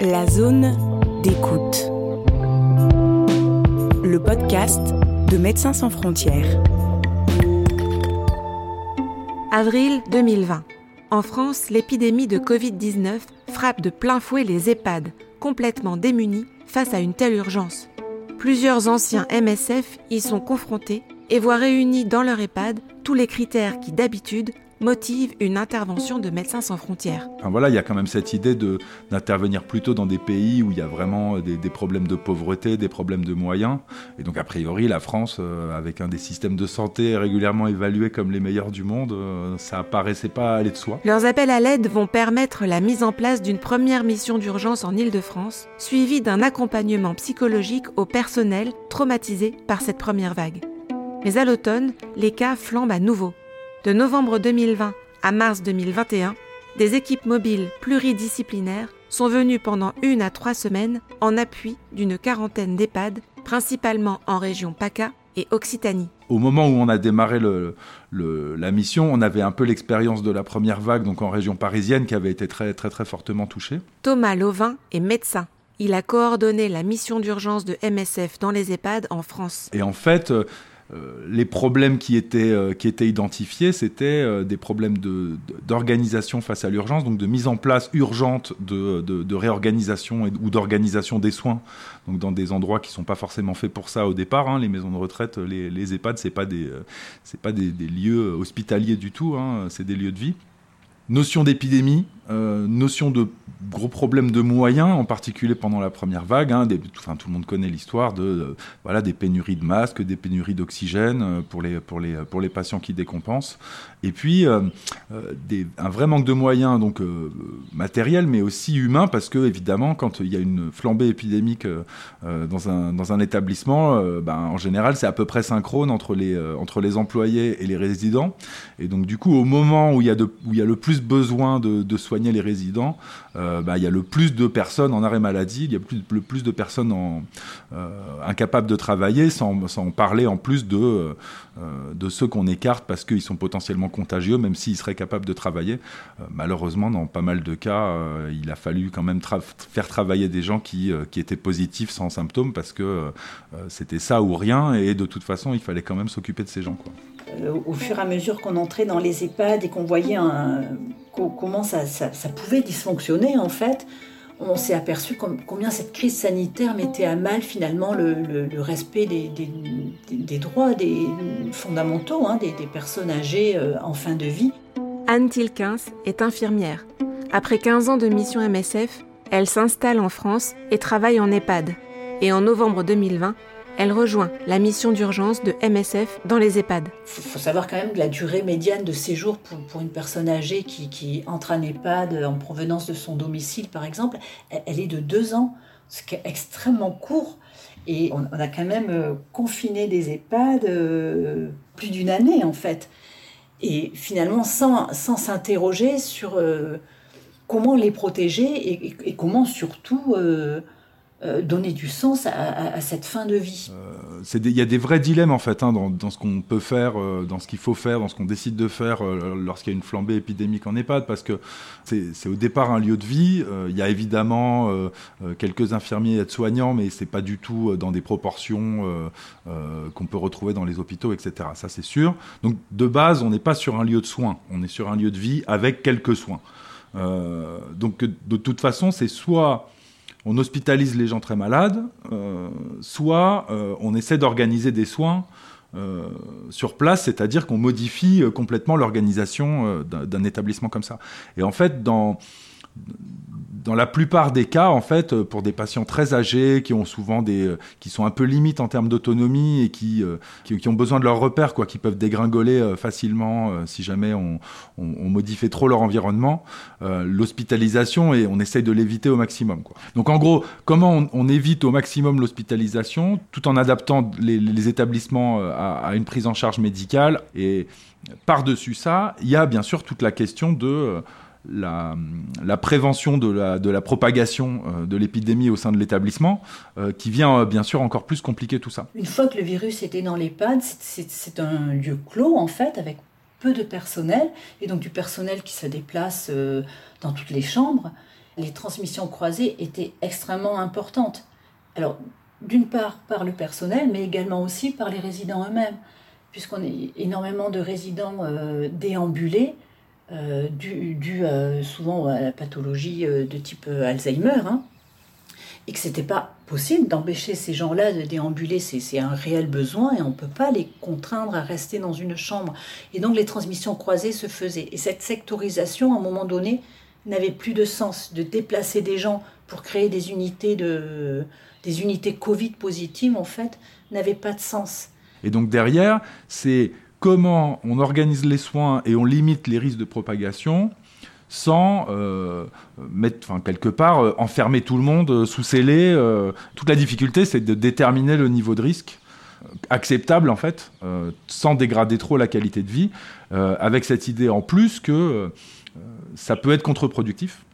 La zone d'écoute. Le podcast de Médecins sans frontières. Avril 2020. En France, l'épidémie de Covid-19 frappe de plein fouet les EHPAD, complètement démunis face à une telle urgence. Plusieurs anciens MSF y sont confrontés et voient réunis dans leur EHPAD tous les critères qui d'habitude motive une intervention de Médecins sans frontières. voilà, il y a quand même cette idée de, d'intervenir plutôt dans des pays où il y a vraiment des, problèmes de pauvreté, des problèmes de moyens. Et donc, a priori, la France, euh, avec un des systèmes de santé régulièrement évalués comme les meilleurs du monde, euh, ça paraissait pas aller de soi. Leurs appels à l'aide vont permettre la mise en place d'une première mission d'urgence en Île-de-France, suivie d'un accompagnement psychologique au personnel traumatisé par cette première vague. Mais à l'automne, les cas flambent à nouveau. De novembre 2020 à mars 2021, des équipes mobiles pluridisciplinaires sont venues pendant une à trois semaines en appui d'une quarantaine d'EHPAD, principalement en région PACA et Occitanie. Au moment où on a démarré la mission, on avait un peu l'expérience de la première vague, donc en région parisienne, qui avait été très très très fortement touchée. Thomas Lauvin est médecin. Il a coordonné la mission d'urgence de MSF dans les EHPAD en France. Et en fait, euh, les problèmes qui étaient, euh, qui étaient identifiés, c'était euh, des problèmes d'organisation face à l'urgence, donc de mise en place urgente de, réorganisation ou d'organisation des soins, donc dans des endroits qui ne sont pas forcément faits pour ça au départ. Hein. les maisons de retraite, les, les EHPAD, ce n'est pas, des, pas des, lieux hospitaliers du tout, hein. c'est des lieux de vie. Notion d'épidémie, notion de gros problèmes de moyens, en particulier pendant la première vague. Hein, enfin, tout le monde connaît l'histoire de euh, voilà des pénuries de masques, des pénuries d'oxygène euh, pour les pour les pour les patients qui décompensent. Et puis euh, un vrai manque de moyens donc matériels, mais aussi humains, parce que évidemment, quand il y a une flambée épidémique dans un dans un établissement, ben, en général, c'est à peu près synchrone entre les entre les employés et les résidents. Et donc du coup, au moment où il y a de, où il y a le plus besoin de, de les résidents, euh, bah, il y a le plus de personnes en arrêt maladie, il y a plus, le plus de personnes euh, incapables de travailler, sans, parler en plus de, euh, de ceux qu'on écarte parce qu'ils sont potentiellement contagieux, même s'ils seraient capables de travailler. malheureusement, dans pas mal de cas, il a fallu quand même faire travailler des gens qui, étaient positifs sans symptômes parce que c'était ça ou rien, et de toute façon, il fallait quand même s'occuper de ces gens. Au fur et à mesure qu'on entrait dans les EHPAD et qu'on voyait comment ça, pouvait dysfonctionner en fait, on s'est aperçu combien cette crise sanitaire mettait à mal finalement le, respect des, droits des fondamentaux hein, des, personnes âgées euh, en fin de vie. Anne Tilkins est infirmière. Après 15 ans de mission MSF, elle s'installe en France et travaille en EHPAD. Et en novembre 2020, elle rejoint la mission d'urgence de MSF dans les EHPAD. Il faut savoir quand même que la durée médiane de séjour pour, une personne âgée qui, entre en EHPAD en provenance de son domicile, par exemple, elle, est de deux ans, ce qui est extrêmement court. Et on, a quand même euh, confiné des EHPAD euh, plus d'une année, en fait. Et finalement, sans s'interroger sur euh, comment les protéger et, comment surtout donner du sens à, cette fin de vie. Euh, il y a des vrais dilemmes en fait hein, dans, ce qu'on peut faire, euh, dans ce qu'il faut faire, dans ce qu'on décide de faire lorsqu'il y a une flambée épidémique en EHPAD, parce que c'est au départ un lieu de vie. Il y a évidemment quelques infirmiers et aides-soignants, mais c'est pas du tout dans des proportions qu'on peut retrouver dans les hôpitaux, etc. Ça c'est sûr. Donc de base, on n'est pas sur un lieu de soins, on est sur un lieu de vie avec quelques soins. donc de toute façon, c'est soit on hospitalise les gens très malades, euh, soit euh, on essaie d'organiser des soins euh, sur place, c'est-à-dire qu'on modifie complètement l'organisation d'un établissement comme ça. Et en fait, dans dans la plupart des cas, en fait, euh, pour des patients très âgés, qui ont souvent des, euh, qui sont un peu limites en termes d'autonomie et qui, euh, qui, ont besoin de leurs repères, quoi, qui peuvent dégringoler facilement si jamais on, on, modifie trop leur environnement, l'hospitalisation et on essaye de l'éviter au maximum. Donc en gros, comment on, évite au maximum l'hospitalisation tout en adaptant les, établissements à, une prise en charge médicale et par-dessus ça, il y a bien sûr toute la question de la, prévention de la, propagation euh, de l'épidémie au sein de l'établissement, euh, qui vient euh, bien sûr encore plus compliquer tout ça. Une fois que le virus était dans l'EHPAD, c'est un lieu clos en fait, avec peu de personnel, et donc du personnel qui se déplace dans toutes les chambres. les transmissions croisées étaient extrêmement importantes. Alors, d'une part par le personnel, mais également aussi par les résidents eux-mêmes, puisqu'on a énormément de résidents déambulés, euh, dû, euh, souvent à la pathologie de type Alzheimer, hein, et que c'était pas possible d'empêcher ces gens-là de déambuler, c'est un réel besoin et on ne peut pas les contraindre à rester dans une chambre. Et donc les transmissions croisées se faisaient. Et cette sectorisation, à un moment donné, n'avait plus de sens de déplacer des gens pour créer des unités de des unités Covid positives en fait n'avait pas de sens. Et donc derrière, c'est comment on organise les soins et on limite les risques de propagation sans euh, mettre, enfin, quelque part, euh, enfermer tout le monde euh, sous scellé. toute la difficulté, c'est de déterminer le niveau de risque acceptable, en fait, sans dégrader trop la qualité de vie, avec cette idée en plus que ça peut être contre-productif,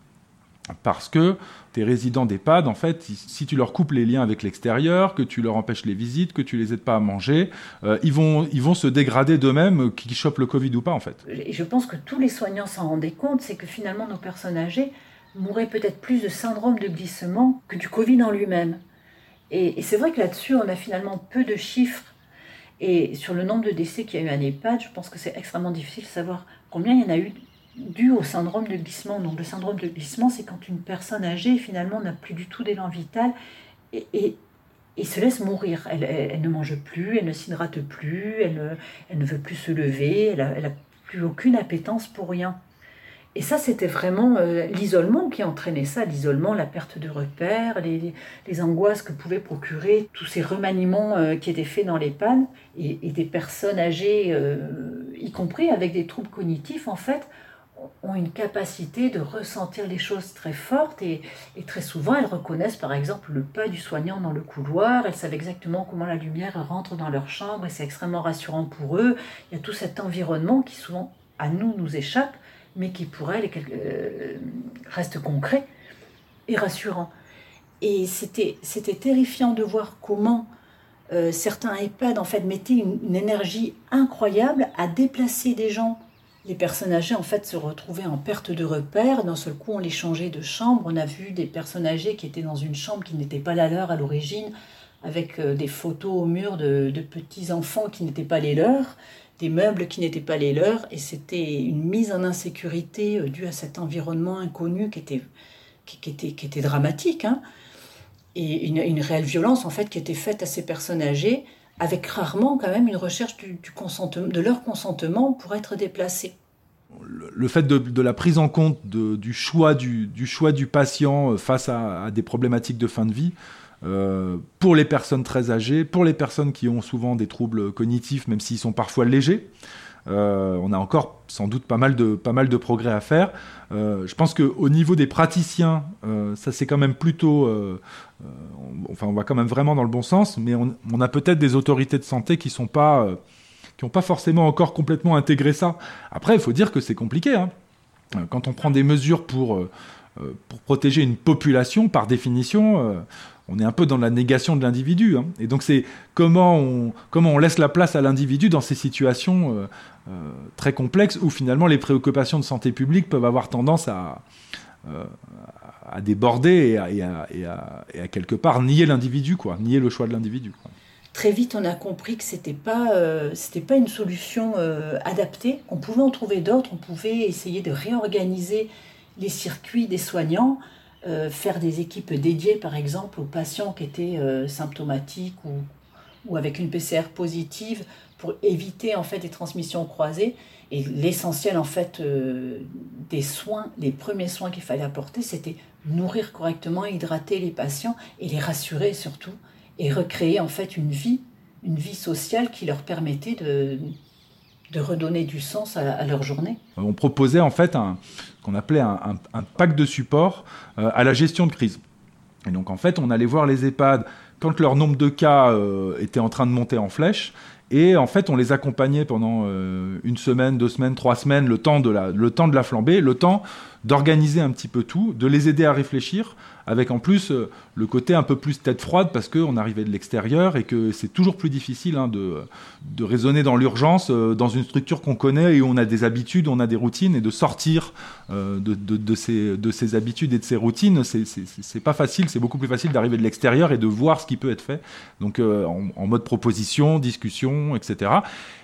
parce que tes résidents d'EHPAD, en fait, si tu leur coupes les liens avec l'extérieur, que tu leur empêches les visites, que tu les aides pas à manger, euh, ils, vont, ils vont se dégrader d'eux-mêmes, euh, qu'ils chopent le Covid ou pas, en fait. Et je pense que tous les soignants s'en rendaient compte, c'est que finalement, nos personnes âgées mouraient peut-être plus de syndrome de glissement que du Covid en lui-même. Et, et c'est vrai que là-dessus, on a finalement peu de chiffres. Et sur le nombre de décès qu'il y a eu à EHPAD, je pense que c'est extrêmement difficile de savoir combien il y en a eu dû au syndrome de glissement. Donc le syndrome de glissement, c'est quand une personne âgée finalement n'a plus du tout d'élan vital et, et, se laisse mourir. Elle, elle, ne mange plus, elle ne s'hydrate plus, elle, elle, ne veut plus se lever, elle n'a plus aucune appétence pour rien. Et ça, c'était vraiment euh, l'isolement qui entraînait ça, l'isolement, la perte de repères, les, les, angoisses que pouvaient procurer tous ces remaniements euh, qui étaient faits dans les pannes, et, et des personnes âgées, euh, y compris avec des troubles cognitifs, en fait, ont une capacité de ressentir les choses très fortes et, très souvent elles reconnaissent par exemple le pas du soignant dans le couloir, elles savent exactement comment la lumière rentre dans leur chambre et c'est extrêmement rassurant pour eux. Il y a tout cet environnement qui souvent à nous nous échappe mais qui pour elles euh, reste concret et rassurant. Et c'était terrifiant de voir comment euh, certains EHPAD en fait mettaient une énergie incroyable à déplacer des gens les personnes âgées en fait se retrouvaient en perte de repère. D'un seul coup, on les changeait de chambre. On a vu des personnes âgées qui étaient dans une chambre qui n'était pas la leur à l'origine, avec euh, des photos au mur de, petits enfants qui n'étaient pas les leurs, des meubles qui n'étaient pas les leurs, et c'était une mise en insécurité euh, due à cet environnement inconnu qui était, qui, était, qui était dramatique, hein. et une, une, réelle violence en fait qui était faite à ces personnes âgées avec rarement quand même une recherche du, consentement, de leur consentement pour être déplacés. Le, fait de, la prise en compte du, choix du, choix du patient euh, face à, des problématiques de fin de vie, euh, pour les personnes très âgées, pour les personnes qui ont souvent des troubles cognitifs, même s'ils sont parfois légers, euh, on a encore sans doute pas mal de, pas mal de progrès à faire. Euh, je pense qu'au niveau des praticiens, ça c'est quand même plutôt... enfin, on va quand même vraiment dans le bon sens, mais on, a peut-être des autorités de santé qui sont pas... qui n'ont pas forcément encore complètement intégré ça. Après, il faut dire que c'est compliqué. Hein. Quand on prend des mesures pour, pour protéger une population, par définition, on est un peu dans la négation de l'individu. Hein. Et donc c'est comment on, comment on laisse la place à l'individu dans ces situations euh, euh, très complexes où finalement les préoccupations de santé publique peuvent avoir tendance à, euh, à déborder et à, quelque part nier l'individu, quoi, nier le choix de l'individu. Très vite, on a compris que c'était pas c'était pas une solution adaptée. On pouvait en trouver d'autres. On pouvait essayer de réorganiser les circuits des soignants. Euh, faire des équipes dédiées, par exemple, aux patients qui étaient euh, symptomatiques ou, ou, avec une PCR positive pour éviter en fait des transmissions croisées. Et l'essentiel en fait euh, des soins, les premiers soins qu'il fallait apporter, c'était nourrir correctement, hydrater les patients et les rassurer surtout, et recréer en fait une vie, une vie sociale qui leur permettait de, de redonner du sens à, leur journée. On proposait en fait un qu'on appelait un, pack de support euh, à la gestion de crise. Et donc en fait, on allait voir les EHPAD quand leur nombre de cas euh, était en train de monter en flèche. Et en fait, on les accompagnait pendant euh, une semaine, deux semaines, trois semaines, le temps, de la, le temps de la flambée, le temps d'organiser un petit peu tout, de les aider à réfléchir, avec en plus euh, le côté un peu plus tête froide parce qu'on arrivait de l'extérieur et que c'est toujours plus difficile hein, de, de raisonner dans l'urgence, euh, dans une structure qu'on connaît et où on a des habitudes, on a des routines et de sortir euh, de, de, ces, de ces habitudes et de ces routines, c'est pas facile, c'est beaucoup plus facile d'arriver de l'extérieur et de voir ce qui peut être fait. Donc en, en, mode proposition, discussion, etc.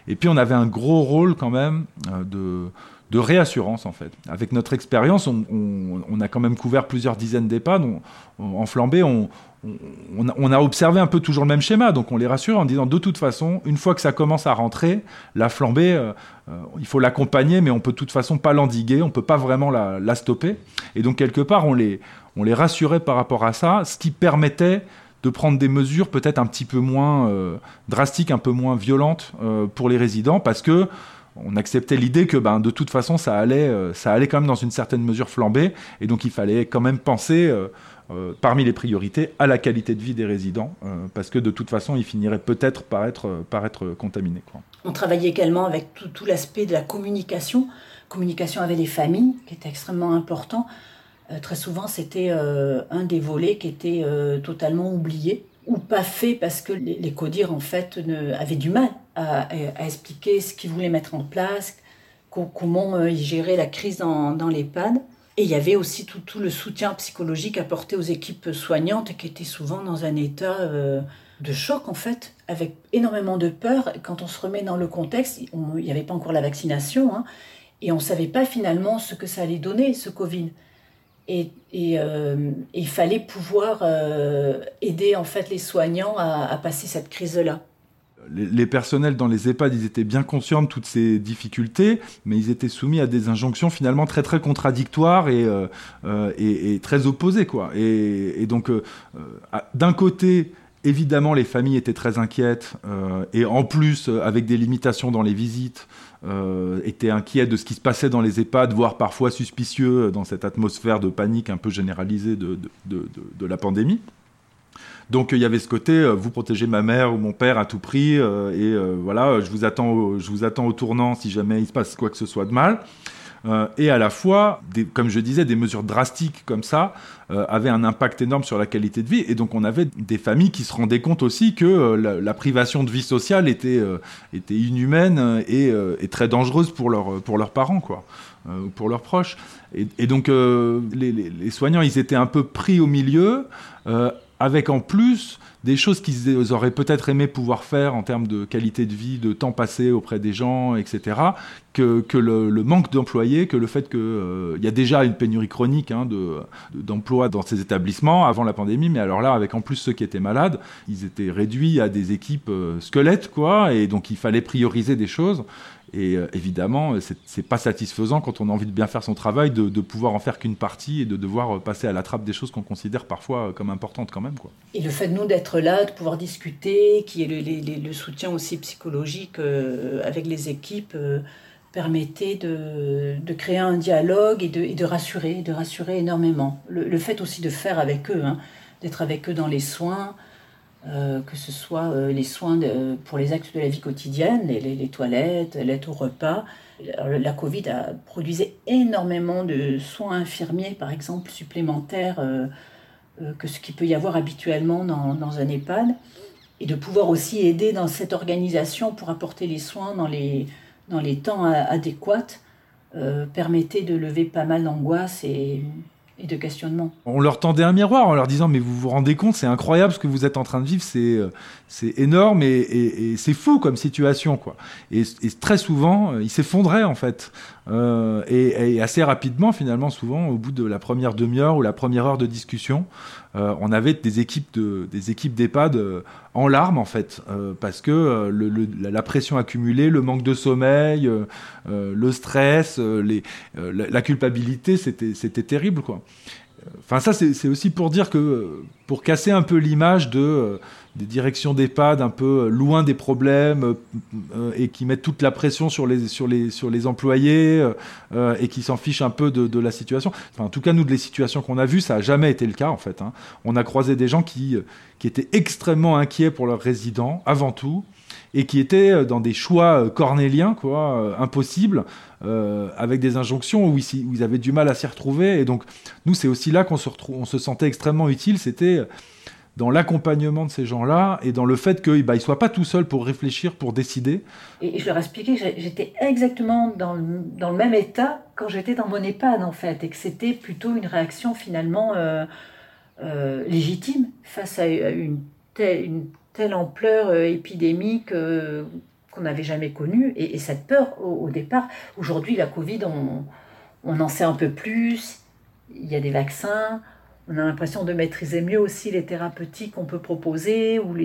Et puis on avait un gros rôle quand même de de réassurance en fait. Avec notre expérience, on, a quand même couvert plusieurs dizaines d'EHPAD. en flambée, on, a observé un peu toujours le même schéma, donc on les rassure en disant de toute façon, une fois que ça commence à rentrer, la flambée, euh, euh, il faut l'accompagner, mais on peut de toute façon pas l'endiguer, on peut pas vraiment la, stopper. Et donc quelque part, on les, rassurait par rapport à ça, ce qui permettait de prendre des mesures peut-être un petit peu moins euh, drastiques, un peu moins violentes pour les résidents, parce que on acceptait l'idée que ben, de toute façon ça allait, euh, ça allait quand même dans une certaine mesure flamber et donc il fallait quand même penser euh, euh, parmi les priorités à la qualité de vie des résidents parce que de toute façon ils finiraient peut-être par être, par être contaminés. On travaillait également avec tout, l'aspect de la communication, communication avec les familles qui était extrêmement important. très souvent c'était un des volets qui était totalement oublié ou pas fait parce que les, les CODIR en fait avaient du mal à, expliquer ce qu'ils voulaient mettre en place, comment euh, ils géraient la crise dans, dans l'EHPAD. Et il y avait aussi tout, le soutien psychologique apporté aux équipes soignantes qui étaient souvent dans un état euh, de choc en fait, avec énormément de peur. Quand on se remet dans le contexte, il n'y avait pas encore la vaccination hein, et on ne savait pas finalement ce que ça allait donner, ce Covid. Et, euh, il fallait pouvoir aider en fait les soignants à, passer cette crise-là. Les, personnels dans les EHPAD, ils étaient bien conscients de toutes ces difficultés, mais ils étaient soumis à des injonctions finalement très très contradictoires et, euh, et, très opposées. Quoi. Et, donc, d'un côté, évidemment, les familles étaient très inquiètes, et en plus, avec des limitations dans les visites, euh, étaient inquiets de ce qui se passait dans les EHPAD, voire parfois suspicieux dans cette atmosphère de panique un peu généralisée de, la pandémie. Donc il y avait ce côté, euh, vous protégez ma mère ou mon père à tout prix, euh, et voilà, je vous, attends je vous attends au tournant si jamais il se passe quoi que ce soit de mal. Euh, et à la fois, comme je disais, des mesures drastiques comme ça euh, avaient un impact énorme sur la qualité de vie. Et donc on avait des familles qui se rendaient compte aussi que euh, la, privation de vie sociale était, était inhumaine et, très dangereuse pour, leur, pour leurs parents, quoi, ou pour leurs proches. Et, donc les, soignants, ils étaient un peu pris au milieu, avec en plus des choses qu'ils auraient peut-être aimé pouvoir faire en termes de qualité de vie, de temps passé auprès des gens, etc., que, le, manque d'employés, que le fait qu'il euh, y a déjà une pénurie chronique hein, d'emplois de, dans ces établissements avant la pandémie, mais alors là, avec en plus ceux qui étaient malades, ils étaient réduits à des équipes euh, squelettes, quoi, et donc il fallait prioriser des choses. Et euh, évidemment, c'est pas satisfaisant quand on a envie de bien faire son travail de, pouvoir en faire qu'une partie et de devoir euh, passer à la trappe des choses qu'on considère parfois euh, comme importantes quand même. Quoi. Et le fait nous d'être là, de pouvoir discuter, qui est le, soutien aussi psychologique euh, avec les équipes, euh, permettait de, de, créer un dialogue et de, de, rassurer, de rassurer énormément. Le, le fait aussi de faire avec eux, hein, d'être avec eux dans les soins, euh, que ce soit euh, les soins pour les actes de la vie quotidienne, les, les, les toilettes, l'aide au repas. La Covid a produisé énormément de soins infirmiers, par exemple, supplémentaires euh, que ce qu'il peut y avoir habituellement dans, un EHPAD. Et de pouvoir aussi aider dans cette organisation pour apporter les soins dans les, dans les temps adéquats permettait de lever pas mal d'angoisse et et de questionnement. On leur tendait un miroir en leur disant mais vous vous rendez compte c'est incroyable ce que vous êtes en train de vivre c'est euh, c'est énorme et, c'est fou comme situation quoi. Et, très souvent euh, ils s'effondraient en fait. Euh, et, assez rapidement finalement souvent au bout de la première demi-heure ou la première heure de discussion on avait des équipes de des équipes d'EHPAD en larmes en fait parce que la pression accumulée le manque de sommeil le stress la, la culpabilité c'était c'était terrible quoi Enfin, ça, c'est aussi pour dire que, pour casser un peu l'image de, des directions d'EHPAD un peu euh, loin des problèmes euh, euh, et qui mettent toute la pression sur les, sur les, sur les employés euh, et qui s'en fichent un peu de, de la situation. Enfin, en tout cas, nous, de les situations qu'on a vues, ça n'a jamais été le cas, en fait. Hein. On a croisé des gens qui, qui étaient extrêmement inquiets pour leurs résidents, avant tout, et qui étaient dans des choix cornéliens, quoi, impossibles, avec des injonctions où ils, avaient du mal à s'y retrouver. Et donc, nous, c'est aussi là qu'on se, on se sentait extrêmement utile. C'était dans l'accompagnement de ces gens-là et dans le fait qu'ils bah, ne soient pas tout seuls pour réfléchir, pour décider. Et je leur expliquais que j'étais exactement dans le, même état quand j'étais dans mon EHPAD, en fait, et que c'était plutôt une réaction finalement euh, euh, légitime face à une telle ampleur euh, épidémique qu'on n'avait jamais connue. Et, cette peur au, départ, aujourd'hui, la Covid, on, on en sait un peu plus, il y a des vaccins on a l'impression de maîtriser mieux aussi les thérapeutiques qu'on peut proposer ou,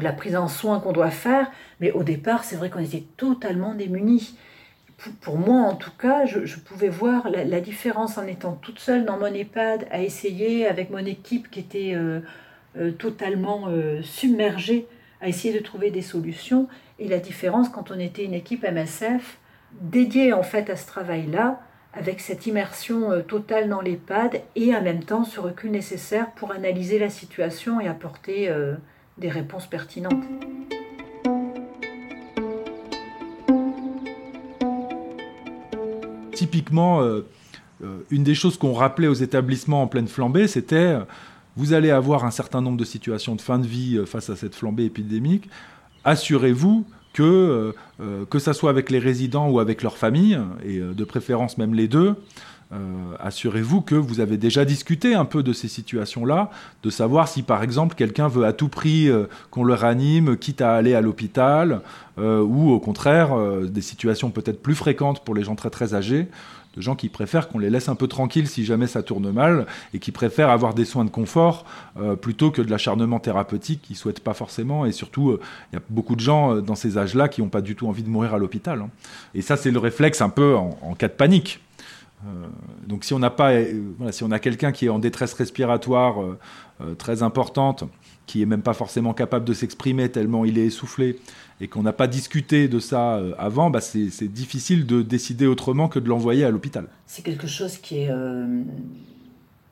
la prise en soin qu'on doit faire. Mais au départ, c'est vrai qu'on était totalement démunis. Pour, moi, en tout cas, je, pouvais voir la, différence en étant toute seule dans mon EHPAD à essayer avec mon équipe qui était euh, euh, totalement euh, submergée à essayer de trouver des solutions et la différence quand on était une équipe MSF dédiée en fait à ce travail-là avec cette immersion euh, totale dans l'EHPAD et en même temps ce recul nécessaire pour analyser la situation et apporter euh, des réponses pertinentes. Typiquement, euh, une des choses qu'on rappelait aux établissements en pleine flambée, c'était vous allez avoir un certain nombre de situations de fin de vie face à cette flambée épidémique. Assurez-vous que, euh, euh, que ça soit avec les résidents ou avec leurs familles, et euh, de préférence même les deux, assurez-vous que vous avez déjà discuté un peu de ces situations-là, de savoir si par exemple quelqu'un veut à tout prix qu'on le ranime, quitte à aller à l'hôpital, ou au contraire des situations peut-être plus fréquentes pour les gens très très âgés, de gens qui préfèrent qu'on les laisse un peu tranquilles si jamais ça tourne mal et qui préfèrent avoir des soins de confort euh, plutôt que de l'acharnement thérapeutique qu'ils souhaitent pas forcément. Et surtout, euh, il y a beaucoup de gens euh, dans ces âges-là qui n'ont pas du tout envie de mourir à l'hôpital. Hein. Et ça, c'est le réflexe un peu en, cas de panique. donc si on n'a pas, voilà, si on a quelqu'un qui est en détresse respiratoire très importante, qui est même pas forcément capable de s'exprimer tellement il est essoufflé, et qu'on n'a pas discuté de ça euh, avant, bah c'est difficile de décider autrement que de l'envoyer à l'hôpital. C'est quelque chose qui est, euh,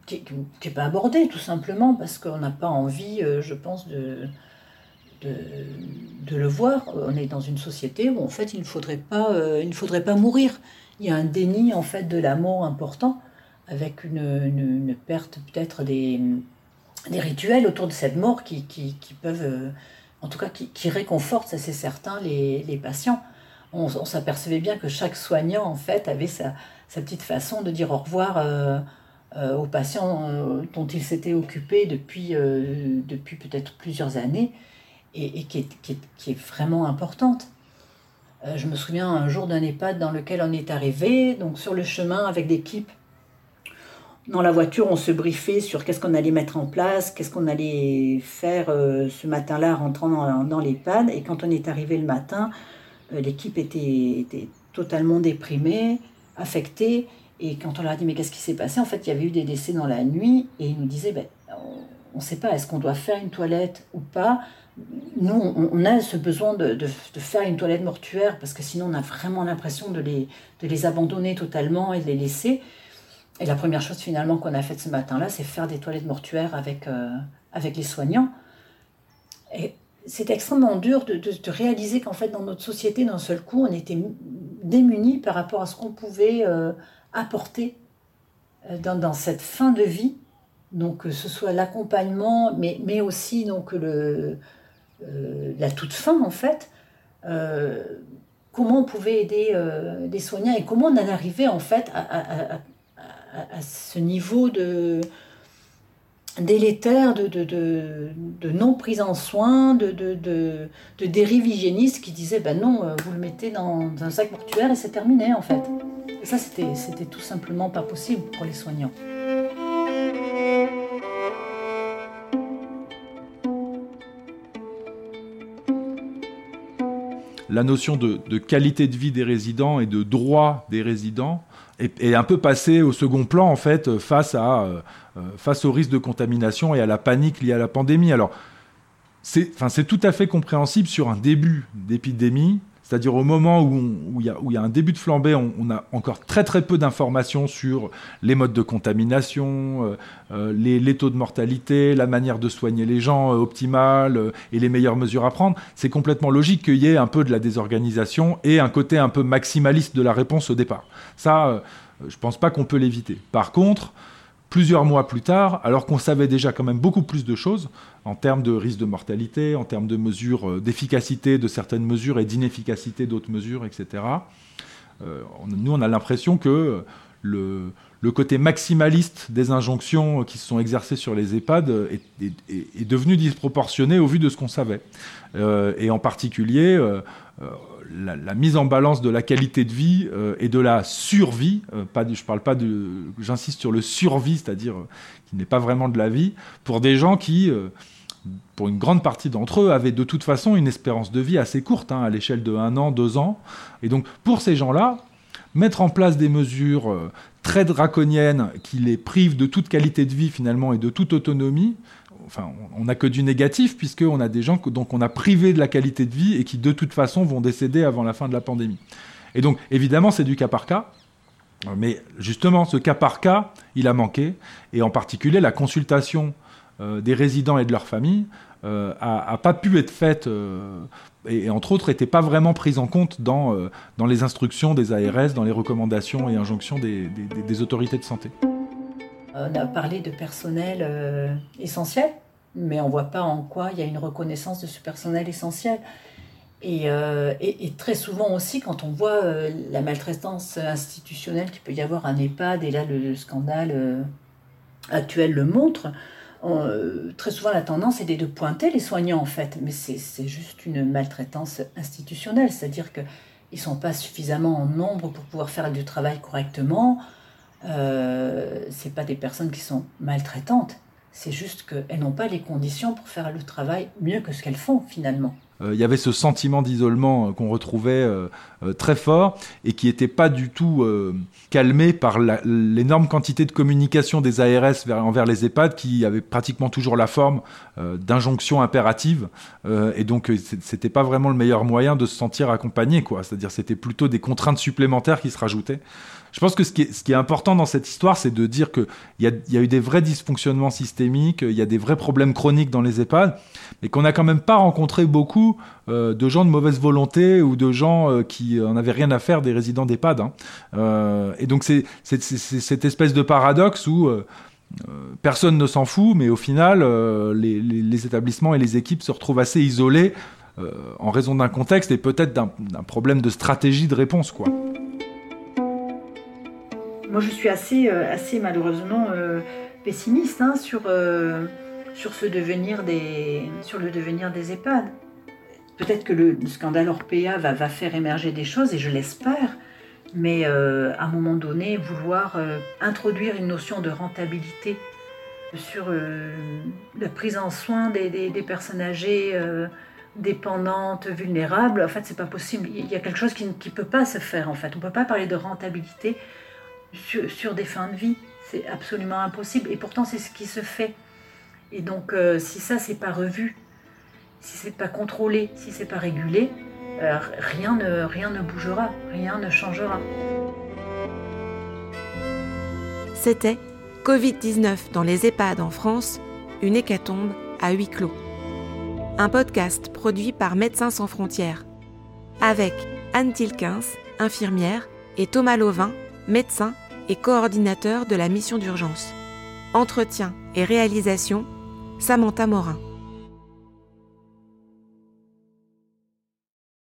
qui, est pas abordé tout simplement parce qu'on n'a pas envie, euh, je pense, de, de, de, le voir. On est dans une société où en fait il ne faudrait pas, il ne faudrait pas mourir. Il y a un déni en fait de la mort important avec une, une, perte peut-être des, des rituels autour de cette mort qui, qui, peuvent en tout cas qui, réconforte, ça c'est certain, les, patients. On, s'apercevait bien que chaque soignant, en fait, avait sa, petite façon de dire au revoir euh, euh, aux patients euh, dont il s'était occupé depuis, depuis peut-être plusieurs années et, qui, est, qui, est, vraiment importante. je me souviens un jour d'un EHPAD dans lequel on est arrivé, donc sur le chemin avec l'équipe dans la voiture, on se briefait sur qu'est-ce qu'on allait mettre en place, qu'est-ce qu'on allait faire euh, ce matin-là rentrant dans, dans l'EHPAD. Et quand on est arrivé le matin, euh, l'équipe était, totalement déprimée, affectée. Et quand on leur a dit mais qu'est-ce qui s'est passé, en fait il y avait eu des décès dans la nuit et ils nous disaient ben, on ne sait pas, est-ce qu'on doit faire une toilette ou pas? Nous, on, a ce besoin de, faire une toilette mortuaire parce que sinon on a vraiment l'impression de les abandonner totalement et de les laisser. Et la première chose finalement qu'on a faite ce matin-là, c'est faire des toilettes mortuaires avec, euh, avec les soignants. Et c'est extrêmement dur de, réaliser qu'en fait dans notre société, d'un seul coup, on était démunis par rapport à ce qu'on pouvait euh, apporter euh, dans, cette fin de vie. Donc que ce soit l'accompagnement, mais, mais aussi donc la toute fin en fait comment on pouvait aider des soignants et comment on en arrivait en fait à, ce niveau de délétère, de, de, de, non prise en soin, de, de, dérive hygiéniste qui disait ben non, euh, vous le mettez dans, un sac mortuaire et c'est terminé en fait. Et ça, c'était tout simplement pas possible pour les soignants. La notion de, qualité de vie des résidents et de droit des résidents est, un peu passé au second plan en fait face euh, euh, face au risque de contamination et à la panique liée à la pandémie. Alors c'est tout à fait compréhensible sur un début d'épidémie. C'est-à-dire au moment où il y, a un début de flambée, on, a encore très très peu d'informations sur les modes de contamination, euh, euh, les, taux de mortalité, la manière de soigner les gens euh, optimale et les meilleures mesures à prendre. C'est complètement logique qu'il y ait un peu de la désorganisation et un côté un peu maximaliste de la réponse au départ. Ça, je ne pense pas qu'on peut l'éviter. Par contre, plusieurs mois plus tard, alors qu'on savait déjà quand même beaucoup plus de choses en termes de risque de mortalité, en termes de mesures euh, d'efficacité de certaines mesures et d'inefficacité d'autres mesures, etc. Euh, nous, on a l'impression que le, côté maximaliste des injonctions qui se sont exercées sur les EHPAD est, devenu disproportionné au vu de ce qu'on savait. Euh, et en particulier, la, mise en balance de la qualité de vie euh, et de la survie, euh, pas je parle pas de, j'insiste sur le survie, c'est-à-dire euh, qui n'est pas vraiment de la vie, pour des gens qui, pour une grande partie d'entre eux, avaient de toute façon une espérance de vie assez courte, hein, à l'échelle de un an, deux ans. Et donc pour ces gens-là, mettre en place des mesures très draconiennes qui les privent de toute qualité de vie finalement et de toute autonomie, on n'a que du négatif puisqu'on a des gens que, on a privé de la qualité de vie et qui de toute façon vont décéder avant la fin de la pandémie. Et donc évidemment c'est du cas par cas, mais justement ce cas par cas il a manqué et en particulier la consultation euh, des résidents et de leurs familles euh, a, pas pu être faite euh, et, entre autres n'était pas vraiment prise en compte dans, dans les instructions des ARS, dans les recommandations et injonctions des autorités de santé. On a parlé de personnel euh, essentiel, mais on ne voit pas en quoi il y a une reconnaissance de ce personnel essentiel. Et, euh, très souvent aussi, quand on voit euh, la maltraitance institutionnelle qu'il peut y avoir à un EHPAD, et là le, scandale actuel le montre, très souvent la tendance est de pointer les soignants en fait, mais c'est juste une maltraitance institutionnelle, c'est-à-dire qu'ils ne sont pas suffisamment en nombre pour pouvoir faire du travail correctement, euh, c'est pas des personnes qui sont maltraitantes, c'est juste qu'elles n'ont pas les conditions pour faire le travail mieux que ce qu'elles font finalement. Euh, il y avait ce sentiment d'isolement euh, qu'on retrouvait euh, très fort et qui n'était pas du tout calmé par l'énorme quantité de communication des ARS envers les EHPAD qui avait pratiquement toujours la forme d'injonction impérative et donc c'était pas vraiment le meilleur moyen de se sentir accompagné c'est-à-dire c'était plutôt des contraintes supplémentaires qui se rajoutaient je pense que ce qui est, important dans cette histoire, c'est de dire qu'il y a, y a eu des vrais dysfonctionnements systémiques, il y a des vrais problèmes chroniques dans les EHPAD, mais qu'on n'a quand même pas rencontré beaucoup euh, de gens de mauvaise volonté ou de gens euh, qui en avaient rien à faire des résidents d'EHPAD. Hein. Euh, et donc c'est cette espèce de paradoxe où personne ne s'en fout, mais au final, les, établissements et les équipes se retrouvent assez isolés en raison d'un contexte et peut-être d'un problème de stratégie de réponse, quoi. Moi, je suis assez, assez malheureusement pessimiste hein, sur des, sur le devenir des EHPAD. Peut-être que le scandale Orpea va, faire émerger des choses, et je l'espère, mais euh, à un moment donné, vouloir euh, introduire une notion de rentabilité sur euh, la prise en soin des, des, personnes âgées dépendantes, vulnérables, en fait, c'est pas possible. Il y a quelque chose qui ne peut pas se faire, en fait. On ne peut pas parler de rentabilité sur, des fins de vie. C'est absolument impossible. Et pourtant, c'est ce qui se fait. Et donc, euh, si ça, c'est pas revu, si c'est pas contrôlé, si c'est pas régulé, euh, rien, ne, rien ne bougera, rien ne changera. C'était Covid-19 dans les EHPAD en France, une hécatombe à huis clos. Un podcast produit par Médecins sans frontières, avec Anne Tilkins, infirmière, et Thomas Lauvin, médecin et coordinateur de la mission d'urgence. Entretien et réalisation Samantha Morin.